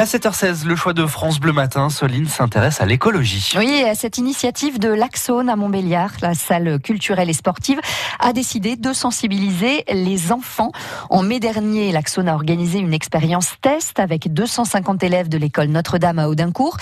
À 7h16, le choix de France Bleu Matin, Soline s'intéresse à l'écologie. Oui, à cette initiative de l'Axone à Montbéliard, la salle culturelle et sportive a décidé de sensibiliser les enfants. En mai dernier, l'Axone a organisé une expérience test avec 250 élèves de l'école Notre-Dame à Audincourt.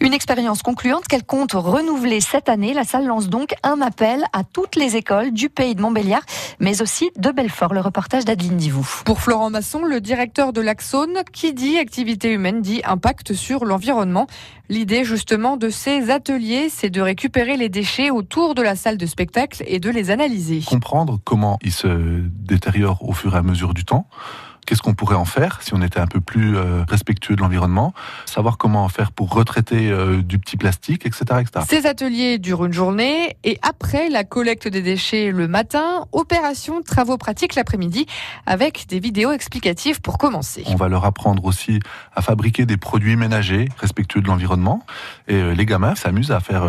Une expérience concluante qu'elle compte renouveler cette année. La salle lance donc un appel à toutes les écoles du pays de Montbéliard, mais aussi de Belfort. Le reportage d'Adeline Divou. Pour Florent Masson, le directeur de l'Axone, qui dit activité humaine dit impact sur l'environnement. L'idée justement de ces ateliers, c'est de récupérer les déchets autour de la salle de spectacle et de les analyser. Comprendre comment ils se détériorent au fur et à mesure du temps qu'est-ce qu'on pourrait en faire si on était un peu plus euh, respectueux de l'environnement, savoir comment en faire pour retraiter euh, du petit plastique, etc., etc. Ces ateliers durent une journée et après la collecte des déchets le matin, opération travaux pratiques l'après-midi avec des vidéos explicatives pour commencer. On va leur apprendre aussi à fabriquer des produits ménagers respectueux de l'environnement et euh, les gamins s'amusent à faire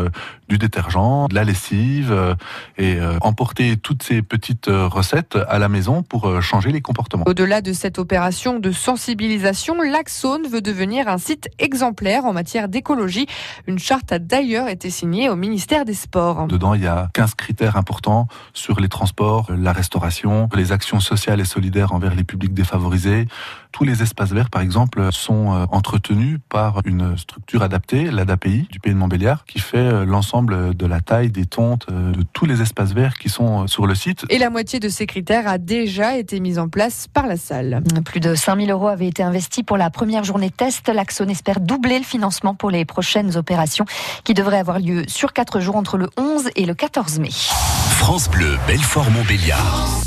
du détergent, de la lessive et emporter toutes ces petites recettes à la maison pour changer les comportements. Au-delà de cette opération de sensibilisation, l'Axone veut devenir un site exemplaire en matière d'écologie. Une charte a d'ailleurs été signée au ministère des Sports. Dedans, il y a 15 critères importants sur les transports, la restauration, les actions sociales et solidaires envers les publics défavorisés. Tous les espaces verts, par exemple, sont euh, entretenus par une structure adaptée, l'ADAPI du pays de Montbéliard, qui fait euh, l'ensemble de la taille des tontes euh, de tous les espaces verts qui sont sur le site. Et la moitié de ces critères a déjà été mise en place par la salle. Plus de 5000 euros avaient été investis pour la première journée test. L'Axone espère doubler le financement pour les prochaines opérations qui devraient avoir lieu sur 4 jours entre le 11 et le 14 mai. France Bleu, Belfort-Montbéliard.